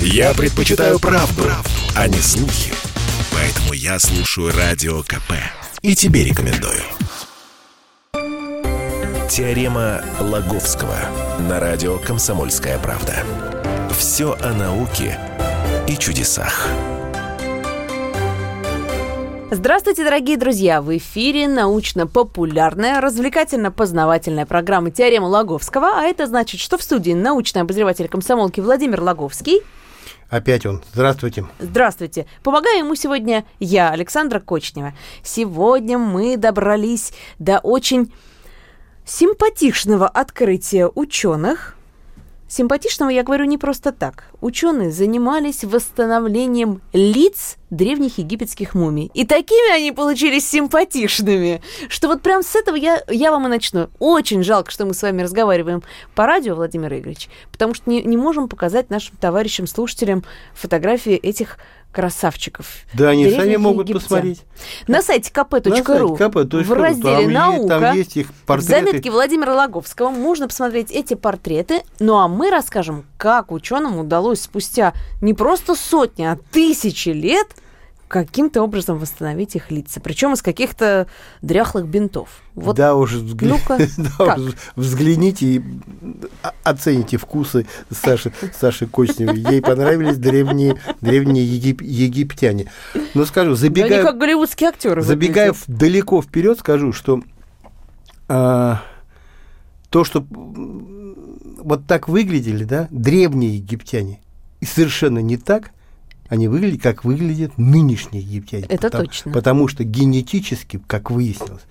Я предпочитаю правду, правду, а не слухи. Поэтому я слушаю Радио КП. И тебе рекомендую. Теорема Лаговского на радио «Комсомольская правда». Все о науке и чудесах. Здравствуйте, дорогие друзья! В эфире научно-популярная, развлекательно-познавательная программа «Теорема Лаговского», а это значит, что в студии научный обозреватель комсомолки Владимир Лаговский. Опять он. Здравствуйте. Здравствуйте. Помогаю ему сегодня я, Александра Кочнева. Сегодня мы добрались до очень симпатичного открытия ученых, Симпатичного я говорю не просто так. Ученые занимались восстановлением лиц древних египетских мумий. И такими они получились симпатичными, что вот прям с этого я, я вам и начну. Очень жалко, что мы с вами разговариваем по радио, Владимир Игоревич, потому что не, не можем показать нашим товарищам, слушателям фотографии этих красавчиков. Да, они сами могут египтян. посмотреть. На сайте kp.ru в разделе «Наука» там есть их портреты. заметки Владимира Логовского можно посмотреть эти портреты. Ну а мы расскажем, как ученым удалось спустя не просто сотни, а тысячи лет – каким-то образом восстановить их лица, причем из каких-то дряхлых бинтов. Вот, да, уже, взгля... да, уже взгляните и оцените вкусы Саши, Саши Кочневой. Ей понравились древние, древние егип... египтяне. Но скажу, забегая... Да они как голливудские актеры. Забегая в, далеко вперед, скажу, что а, то, что вот так выглядели, да, древние египтяне, и совершенно не так, они выглядят, как выглядят нынешние египтяне. Это потому, точно. Потому что генетически, как выяснилось,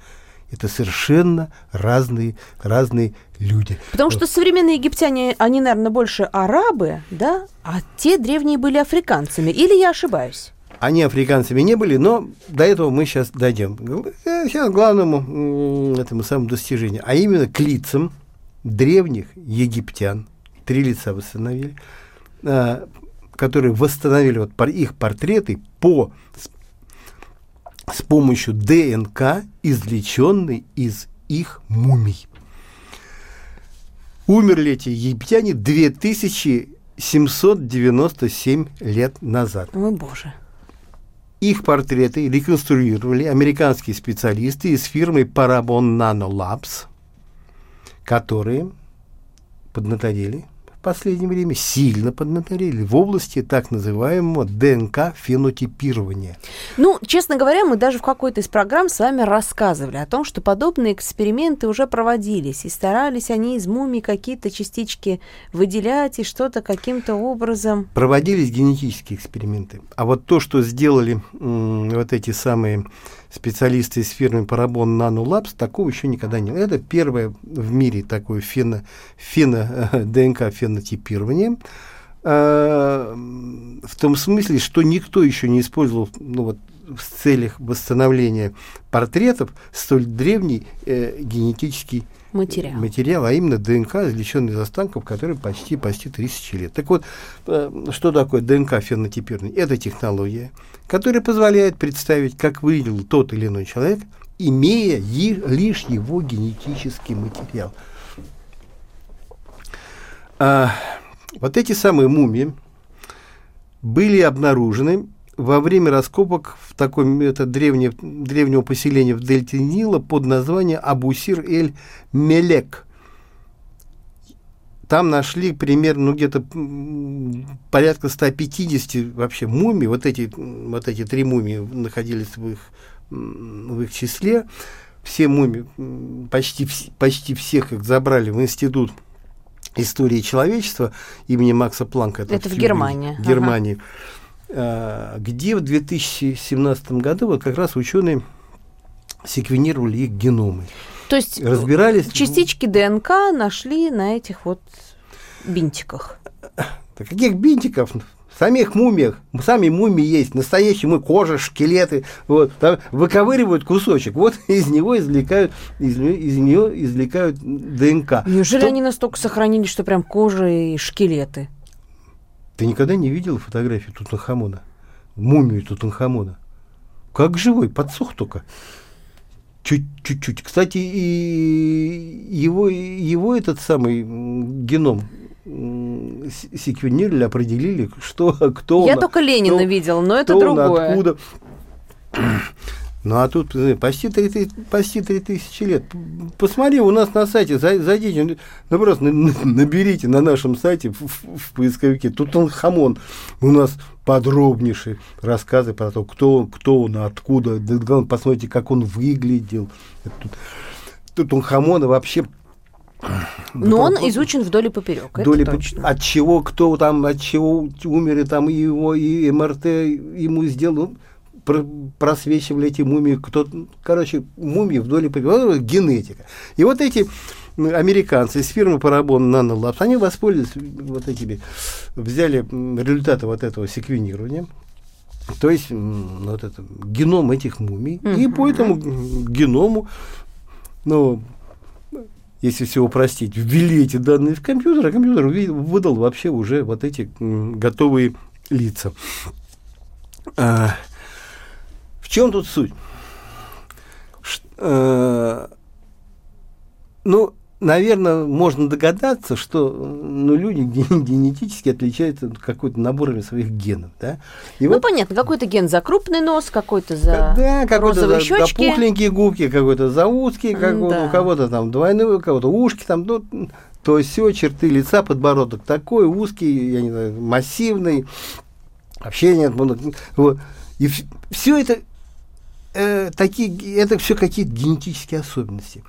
это совершенно разные, разные люди. Потому что современные египтяне, они, наверное, больше арабы, да, а те древние были африканцами. Или я ошибаюсь? Они африканцами не были, но до этого мы сейчас дойдем. Сейчас к главному этому самому достижению, а именно к лицам древних египтян, три лица восстановили, а, которые восстановили вот их портреты по с помощью ДНК, извлеченной из их мумий. Умерли эти египтяне 2797 лет назад. О, Боже. Их портреты реконструировали американские специалисты из фирмы Parabon Nanolabs, которые поднаторели последнее время сильно поднаторели в области так называемого ДНК-фенотипирования. Ну, честно говоря, мы даже в какой-то из программ с вами рассказывали о том, что подобные эксперименты уже проводились, и старались они из мумий какие-то частички выделять и что-то каким-то образом... Проводились генетические эксперименты. А вот то, что сделали вот эти самые специалисты из фирмы Parabon Nanolabs, такого еще никогда не было. Это первое в мире такое фено, фено, ДНК фенотипирование. Э, в том смысле, что никто еще не использовал ну, вот, в целях восстановления портретов столь древний э, генетический материал. материал, а именно ДНК, извлеченный из останков, который почти, почти тысячи лет. Так вот, э, что такое ДНК-фенотипирование? Это технология, которая позволяет представить, как выглядел тот или иной человек, имея лишь его генетический материал. А, вот эти самые мумии были обнаружены во время раскопок в таком это древнее, древнего поселения в дельте Нила под названием Абусир-эль-Мелек. Там нашли примерно ну, где-то порядка 150 вообще мумий. Вот эти, вот эти три мумии находились в их, в их числе. Все мумии, почти, почти всех их забрали в институт истории человечества имени Макса Планка. Это в Германии. В Германии. Ага. А, где в 2017 году вот как раз ученые секвенировали их геномы. То есть разбирались частички ДНК нашли на этих вот бинтиках. Да каких бинтиков? В самих мумиях, сами мумии есть, настоящие мы, кожа, шкелеты, вот, там выковыривают кусочек, вот из него извлекают, из, из нее извлекают ДНК. Неужели что... они настолько сохранились, что прям кожа и шкелеты? Ты никогда не видел фотографию Тутанхамона? Мумию Тутанхамона? Как живой, подсох только. Чуть-чуть. Кстати, и его, его этот самый геном секвенировали, определили, что, кто... Я на- только Ленина кто- видела, но это кто он, другое. откуда. Ну, а тут э, почти три, почти три тысячи лет. Посмотри, у нас на сайте, зай- зайдите, ну, просто на- на- наберите на нашем сайте в, в- поисковике Тутанхамон. У нас подробнейшие рассказы про то, кто он, кто он, откуда. Да, главное, посмотрите, как он выглядел. Это тут- Тутанхамона вообще... Но он изучен вдоль и поперек. Это доли по- точно. от чего кто там, от чего там и его, и МРТ ему сделал, ну, просвечивали эти мумии, кто, короче, мумии вдоль и поперек, генетика. И вот эти американцы из фирмы Parabon Nanolabs, они воспользовались вот этими, взяли результаты вот этого секвенирования, то есть вот это, геном этих мумий, и по этому геному, ну, если все упростить, ввели эти данные в компьютер, а компьютер выдал вообще уже вот эти готовые лица. А, в чем тут суть? Ш- э, ну, наверное, можно догадаться, что ну, люди ген- генетически отличаются какой-то наборами своих генов. Да? И Ну, понятно, какой-то ген за крупный нос, какой-то за да, какой-то за, щечки. за пухленькие губки, какой-то за узкие, как у- Да. у кого-то там двойные, у кого-то ушки там, ну, то все, черты лица, подбородок такой, узкий, я не знаю, массивный, вообще нет, вот. И все это э, такие, это все какие-то генетические особенности.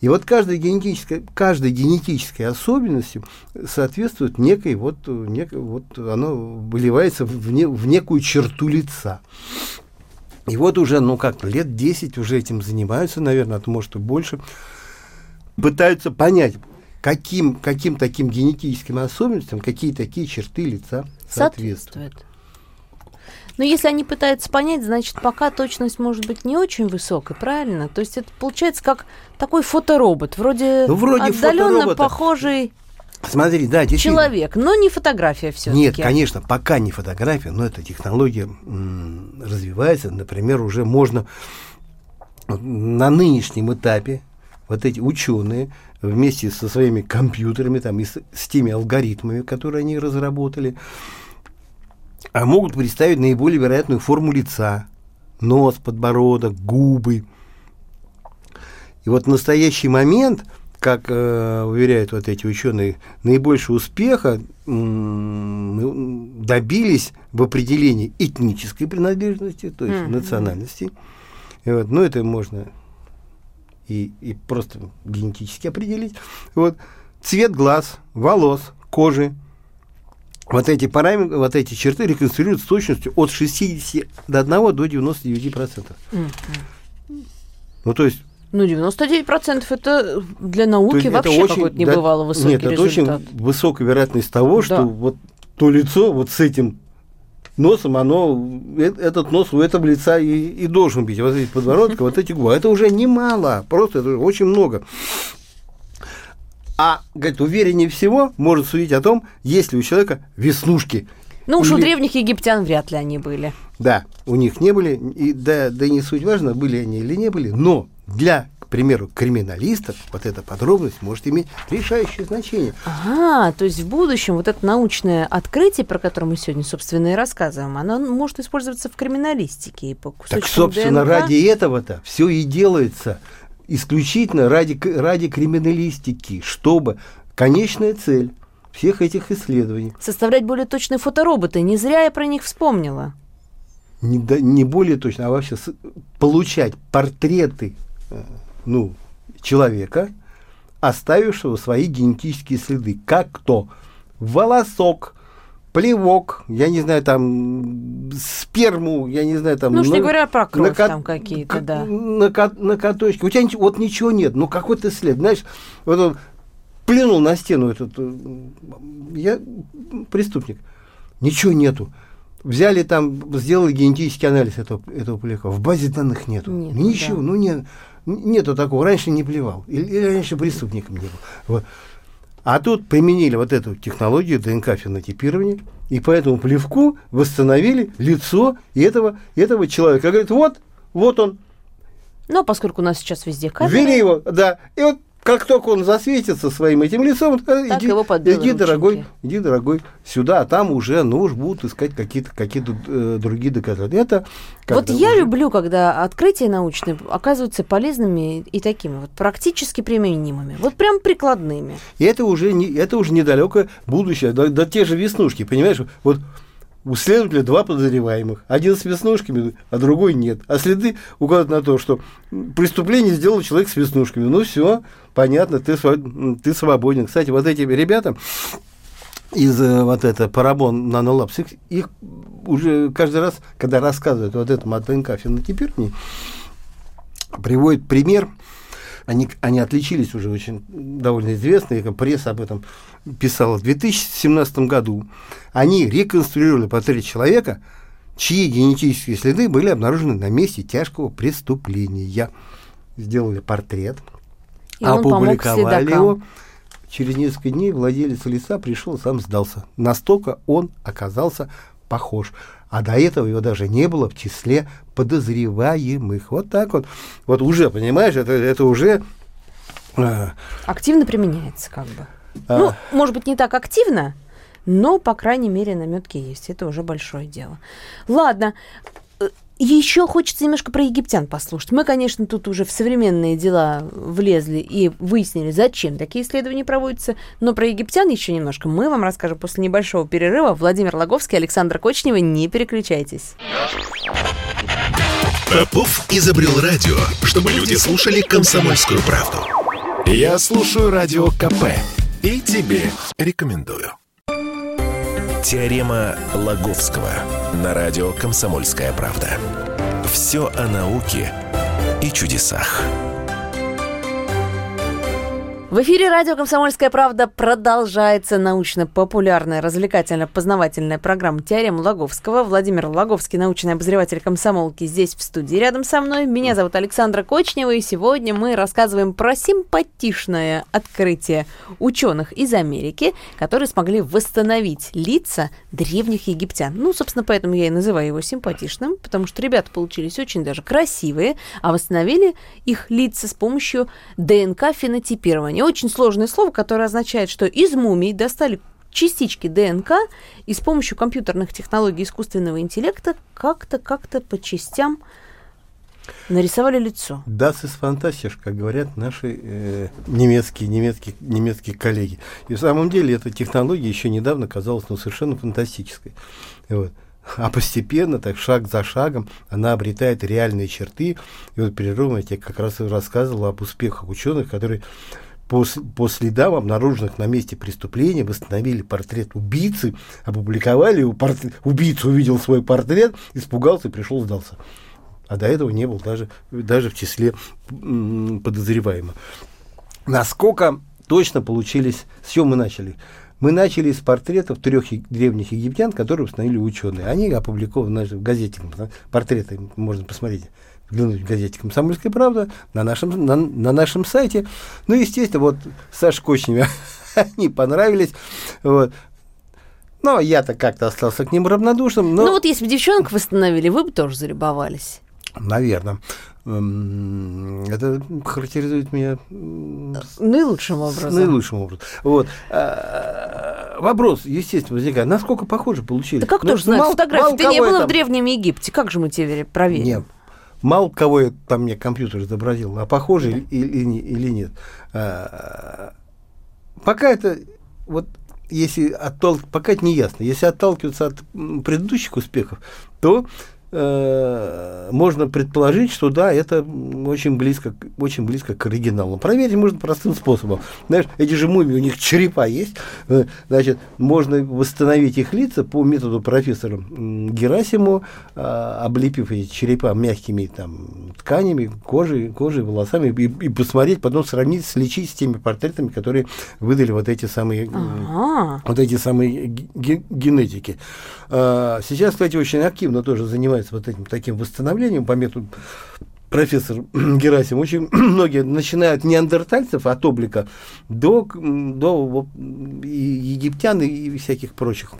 И вот каждая генетическая, каждой генетической особенности соответствует некой вот, некой, вот оно выливается в, не- в некую черту лица. И вот уже, ну как, лет 10 уже этим занимаются, наверное, а то может и больше, пытаются понять, каким, каким таким генетическим особенностям, какие такие черты лица соответствуют. соответствует. Но если они пытаются понять, значит, пока точность может быть не очень высокой, правильно? То есть это получается как такой фоторобот, вроде, Ну, вроде отдаленно похожий Смотри, да, человек, но не фотография все-таки. Нет, конечно, пока не фотография, но эта технология м, развивается. Например, уже можно на нынешнем этапе вот эти ученые вместе со своими компьютерами там, и с, с теми алгоритмами, которые они разработали, а могут представить наиболее вероятную форму лица, нос, подбородок, губы. И вот в настоящий момент, как э, уверяют вот эти ученые, наибольшего успеха ну, добились в определении этнической принадлежности, то есть Мгм. национальности. И вот, ну, это можно и, и просто генетически определить. Вот, цвет глаз, волос, кожи, вот эти параметры, вот эти черты реконструируют с точностью от 60 до 1 до 99 процентов. Ну, то есть Ну, 99% это для науки есть это вообще очень- какой-то да, небывало высокий Нет, это результат. очень высокая вероятность того, что Да. вот то лицо вот с этим носом, оно, э- этот нос у этого лица и, и должен быть. Вот эти подбородка, вот эти губы. Это уже немало, просто это очень много. А, говорит, увереннее всего может судить о том, есть ли у человека веснушки. Ну уж у Или- древних египтян вряд ли они были. Да, у них не были, и, да, да и не суть важно, были они или не были, но для, к примеру, криминалистов вот эта подробность может иметь решающее значение. Ага, то есть в будущем вот это научное открытие, про которое мы сегодня, собственно, и рассказываем, оно может использоваться в криминалистике и по кусочкам Так, собственно, ДНК. ради этого-то все и делается. Исключительно ради, ради криминалистики, чтобы конечная цель всех этих исследований, Составлять более точные фотороботы. Не зря я про них вспомнила. не, да- не более точно, а вообще с- получать портреты э, ну, человека, оставившего свои генетические следы. Как кто? Волосок, плевок, я не знаю, там, сперму, я не знаю, там... Ну уж не на- говоря про кровь на там какие-то, да. На, ко- на каточке. У тебя вот ничего нет, ну какой-то след. Знаешь, вот он плюнул на стену этот, э, я преступник, ничего нету. Взяли там, сделали генетический анализ этого, этого плевка. В базе данных нету. Нету, ничего, да. ну нет, нету такого. Раньше не плевал. Или, или раньше преступником не был. Вот. А тут применили вот эту технологию ДНК-фенотипирования, и по этому плевку восстановили лицо этого, этого человека. Говорит, вот, вот он, Но поскольку у нас сейчас везде камеры... ввели его, да, и вот как только он засветится своим этим лицом, э, Так иди, иди, дорогой, иди, дорогой, сюда, а там уже, ну уж будут искать какие-то какие другие доказательства. Это Вот я уже- люблю, когда открытия научные оказываются полезными и такими вот практически применимыми, вот прям прикладными. И это уже, не, это уже недалекое будущее, да, да те же веснушки, понимаешь? Вот у следователя два подозреваемых. Один с веснушками, а другой нет. А следы указывают на то, что преступление сделал человек с веснушками. Ну все, понятно, ты, ты свободен. Кстати, вот эти ребята из э, вот это Парабон Нанолапс, их, их уже каждый раз, когда рассказывают вот этому от ДНК фенотипировании, приводит пример. Они, они отличились уже очень довольно известные, как пресса об этом писала. В 2017 году они реконструировали портрет человека, чьи генетические следы были обнаружены на месте тяжкого преступления. Сделали портрет, И опубликовали его. Через несколько дней владелец лица пришел, сам сдался. Настолько он оказался похож. А до этого его даже не было в числе подозреваемых. Вот так вот. Вот уже, понимаешь, это, это уже... а, Активно применяется как бы. а, Ну, может быть, не так активно, но, по крайней мере, наметки есть. Это уже большое дело. Ладно. Еще хочется немножко про египтян послушать. Мы, конечно, тут уже в современные дела влезли и выяснили, зачем такие исследования проводятся. Но про египтян еще немножко мы вам расскажем после небольшого перерыва. Владимир Логовский, Александр Кочнева. Не переключайтесь. Попов изобрел радио, чтобы люди слушали комсомольскую правду. Я слушаю радио КП и тебе рекомендую. Теорема Лаговского на радио «Комсомольская правда». Все о науке и чудесах. В эфире радио «Комсомольская правда» продолжается научно-популярная, развлекательно-познавательная программа «Теорема Лаговского». Владимир Лаговский, научный обозреватель комсомолки, здесь в студии рядом со мной. Меня зовут Александра Кочнева, и сегодня мы рассказываем про симпатичное открытие ученых из Америки, которые смогли восстановить лица древних египтян. Ну, собственно, поэтому я и называю его симпатичным, потому что ребята получились очень даже красивые, а восстановили их лица с помощью ДНК-фенотипирования. Очень сложное слово, которое означает, что из мумий достали частички ДНК и с помощью компьютерных технологий искусственного интеллекта как-то, как-то по частям нарисовали лицо. Das ist fantastisch, как говорят наши э, немецкие, немецкие, немецкие коллеги. И в самом деле эта технология еще недавно казалась ну, совершенно фантастической. Вот. А постепенно, так шаг за шагом, она обретает реальные черты. И вот перерывом я тебе как раз и рассказывал об успехах ученых, которые по, по следам, обнаруженных на месте преступления, восстановили портрет убийцы, опубликовали его, портрет, убийца увидел свой портрет, испугался и пришел, сдался. А до этого не был даже, даже в числе подозреваемых. Насколько точно получились, с чего мы начали? Мы начали с портретов трех древних египтян, которые установили ученые. Они опубликованы в газете. Портреты можно посмотреть взглянуть в газете «Комсомольская правда» на нашем, на, на нашем сайте. Ну, естественно, вот Саша Кочневе они понравились. Вот. Но я-то как-то остался к ним равнодушным. Но... Ну вот если бы девчонок восстановили, вы бы тоже залюбовались. Наверное. Эм, Это характеризует меня с Наилучшим образом. наилучшим образом. Вот. А, Вопрос, естественно, возникает. Насколько похоже получили? Да как Ну, тоже знать, мало- фотографии мало ты не было в Древнем Египте. Как же мы тебе проверим? Нет. Мало кого я, там мне компьютер изобразил, а похоже или, или не- или нет. А, Пока это вот если оттол... пока это не ясно. Если отталкиваться от предыдущих успехов, то э, можно предположить, что да, это очень близко, очень близко к оригиналу. Проверить можно простым способом. Знаешь, эти же мумии, у них черепа есть. Э, Значит, можно восстановить их лица по методу профессора Герасиму, а, облепив эти черепа мягкими там, тканями, кожей, кожей, волосами, и, и посмотреть, потом сравнить, сличить с теми портретами, которые выдали вот эти самые Ага. вот эти самые ге- ге- генетики. Сейчас, кстати, очень активно тоже занимается вот этим таким восстановлением по методу профессор Герасим. Очень многие начинают неандертальцев от облика до, до и египтян и, всяких прочих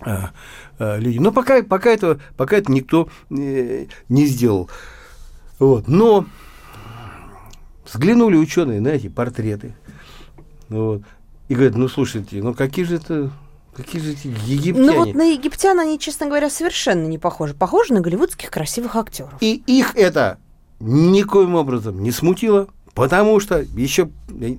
а, а, людей. Но пока, пока, это, пока это никто э, не сделал. Вот. Но взглянули ученые на эти портреты. Вот, и говорят, ну слушайте, ну какие же это Какие же эти египтяне? Ну вот на египтян они, честно говоря, совершенно не похожи. Похожи на голливудских красивых актеров. И их это никоим образом не смутило, потому что еще,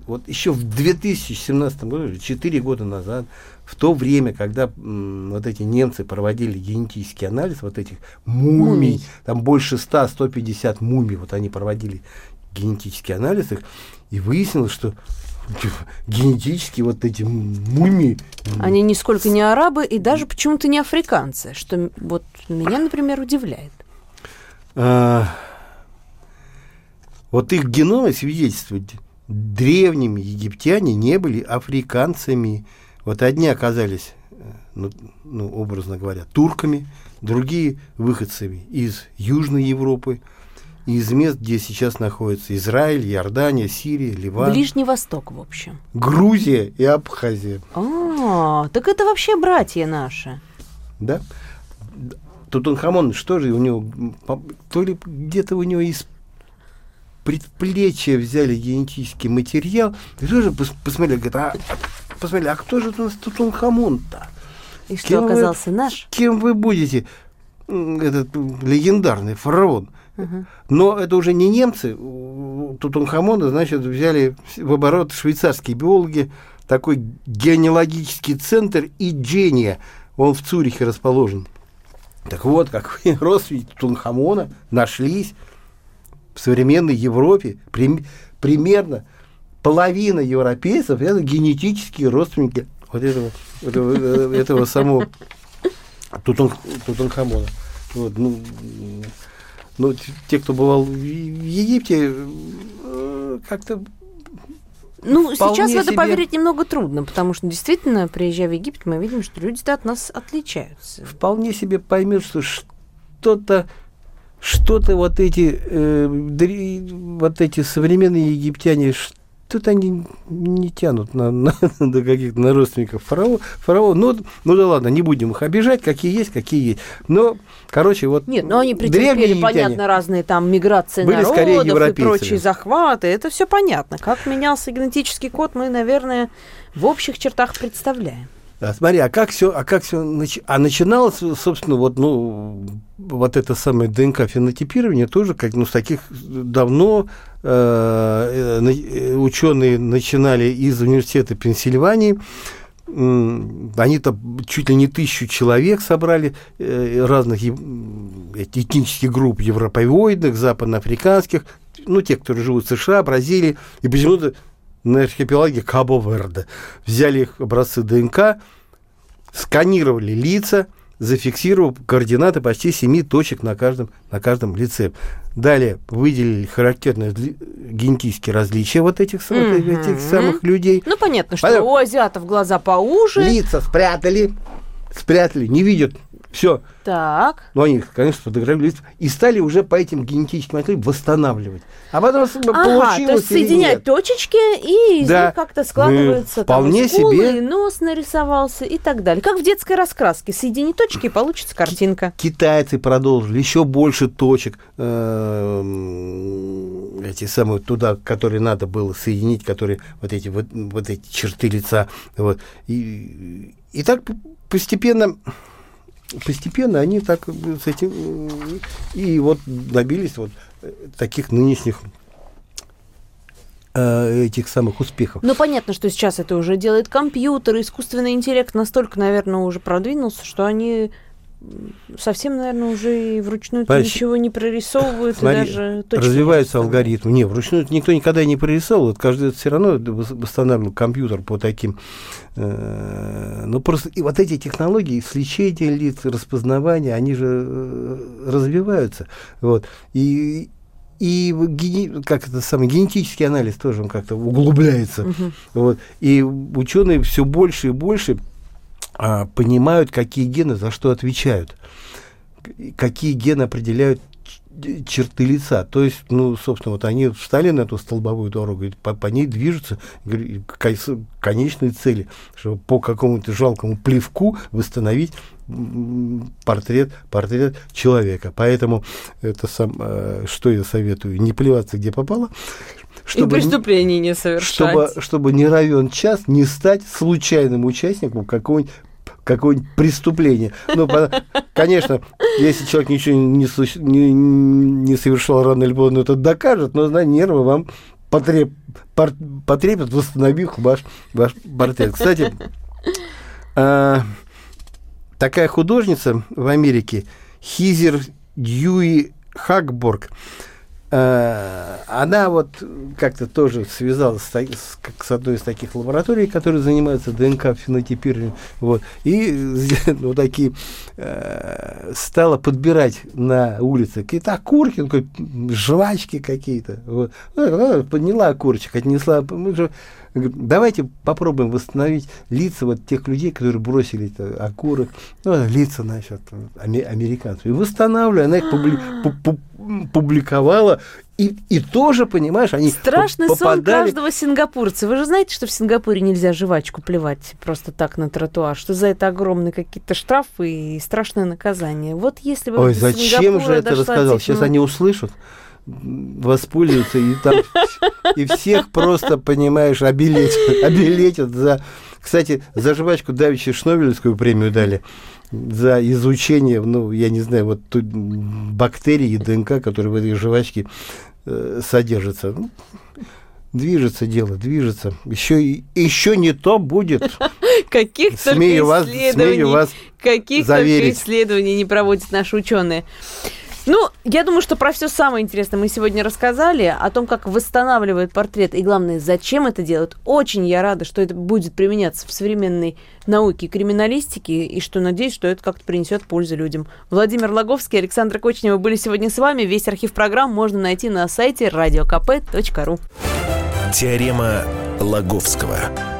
вот еще в 2017 году, 4 года назад, в то время, когда м, вот эти немцы проводили генетический анализ вот этих мумий, мумий. там больше 100-150 мумий, вот они проводили генетический анализ их, и выяснилось, что генетически вот эти мумии. Они нисколько не арабы и даже почему-то не африканцы, что вот меня, например, удивляет. А, вот их геномы свидетельствуют, древними египтяне не были африканцами. Вот одни оказались, э, ну, ну образно говоря, турками, другие выходцами из Южной Европы – из мест, где сейчас находятся Израиль, Иордания, Сирия, Ливан. Ближний Восток, в общем. Грузия и Абхазия. А, так это вообще братья наши. Да. Тутанхамон, что же у него, то ли где-то у него из предплечья взяли генетический материал, и тоже посмотрели, говорят, а, посмотрели, а кто же у нас Тутанхамон-то? И что, кем оказался вы, наш? Кем вы будете, этот легендарный фараон? Но это уже не немцы. Тутанхамона, значит, взяли в оборот швейцарские биологи, такой генеалогический центр и Джения. Он в Цюрихе расположен. Так вот, как родственники Тутанхамона нашлись в современной Европе. При, примерно половина европейцев это генетические родственники вот этого, этого, этого самого Тутан, Тутанхамона. Вот, ну, но те, кто бывал в Египте, э, как-то ну, сейчас в это себе... поверить немного трудно, потому что действительно, приезжая в Египет, мы видим, что люди от нас отличаются. Вполне себе поймет, что что-то что-то вот эти э, вот эти современные египтяне тут они не тянут на, на, на каких-то на родственников фараона. фараона. Ну, ну да ладно, не будем их обижать, какие есть, какие есть. Но, короче, вот Нет, но они претерпели, понятно, разные там миграции были народов и прочие захваты. Это все понятно. Как менялся генетический код, мы, наверное, в общих чертах представляем. Да, смотри, а как все, а как все, а начиналось, собственно, вот, ну, вот это самое ДНК-фенотипирование тоже, как, ну, с таких давно э, э, ученые начинали из университета Пенсильвании, они там чуть ли не тысячу человек собрали э, разных этнических групп, европеоидных, западноафриканских, ну, те, которые живут в США, Бразилии, и почему-то на архипелаге Кабо-Верде. Взяли их образцы ДНК, сканировали лица, зафиксировав координаты почти семи точек на каждом, на каждом лице. Далее выделили характерные генетические различия вот этих, mm-hmm. этих самых людей. Ну, понятно, что Понятно. у азиатов глаза поуже. Лица спрятали, спрятали, не видят все. Так. Ну, они, конечно, сфотографировали и стали уже по этим генетическим материалам восстанавливать. А потом ага, получилось то есть соединять точечки, и из да. них как-то складывается вполне там, скулы, себе... нос нарисовался и так далее. Как в детской раскраске. Соедини точки, и получится картинка. Китайцы продолжили. Еще больше точек. Эм, эти самые туда, которые надо было соединить, которые вот эти, вот, вот эти черты лица. Вот. И, и так постепенно постепенно они так с этим и вот добились вот таких нынешних э, этих самых успехов. Ну, понятно, что сейчас это уже делает компьютер, искусственный интеллект настолько, наверное, уже продвинулся, что они совсем, наверное, уже и вручную Понимаешь, ничего не прорисовывают, смотри, даже развиваются алгоритмы. Не, вручную никто никогда не прорисовывал. Каждый все равно восстанавливал компьютер по таким. Э, ну, просто и вот эти технологии сличения лиц, распознавания, они же э, развиваются. Вот. И, и гени, как это самый генетический анализ тоже он как-то углубляется. Угу. Вот. И ученые все больше и больше а, понимают, какие гены за что отвечают, какие гены определяют черты лица. То есть, ну, собственно, вот они встали на эту столбовую дорогу, и по, по ней движутся к конечной цели, чтобы по какому-то жалкому плевку восстановить портрет, портрет человека. Поэтому это сам, э, что я советую, не плеваться где попало, чтобы, и преступлений не совершать. Чтобы, чтобы не равен час не стать случайным участником какого-нибудь какое-нибудь преступление. Ну, конечно, если человек ничего не, не, не совершал рано или поздно, это докажет, но, знаете, нервы вам потреб, пор, потребят, восстановив ваш, ваш портрет. Кстати, э, такая художница в Америке, Хизер Дьюи Хакборг, она вот как-то тоже связалась с, с, с одной из таких лабораторий, которые занимаются ДНК фенотипированием, вот, и ну, такие э, стала подбирать на улице какие-то окурки, ну, жвачки какие-то, вот. Ну, подняла окурочек, отнесла, мы же давайте попробуем восстановить лица вот тех людей, которые бросили это, окурок, ну, лица, значит, американцев. И восстанавливаю, она их публи, публиковала, и, и тоже, понимаешь, они Страшный попадали... сон каждого сингапурца. Вы же знаете, что в Сингапуре нельзя жвачку плевать просто так на тротуар, что за это огромные какие-то штрафы и страшное наказание. Вот если бы Ой, зачем же это рассказал? Сейчас они услышат воспользуются и там и всех просто, понимаешь, обелетят, обелетят за... Кстати, за жвачку Давича Шнобелевскую премию дали за изучение, ну, я не знаю, вот тут бактерий и ДНК, которые в этой жвачке э, содержатся. Ну, движется дело, движется. Еще, еще не то будет. Каких смею вас, смею вас каких заверить. только исследований не проводят наши ученые. Ну, я думаю, что про все самое интересное мы сегодня рассказали, о том, как восстанавливают портрет, и главное, зачем это делают. Очень я рада, что это будет применяться в современной науке криминалистике, и что надеюсь, что это как-то принесет пользу людям. Владимир Логовский, Александр Кочнева были сегодня с вами. Весь архив программ можно найти на сайте radiokp.ru. Теорема Лаговского.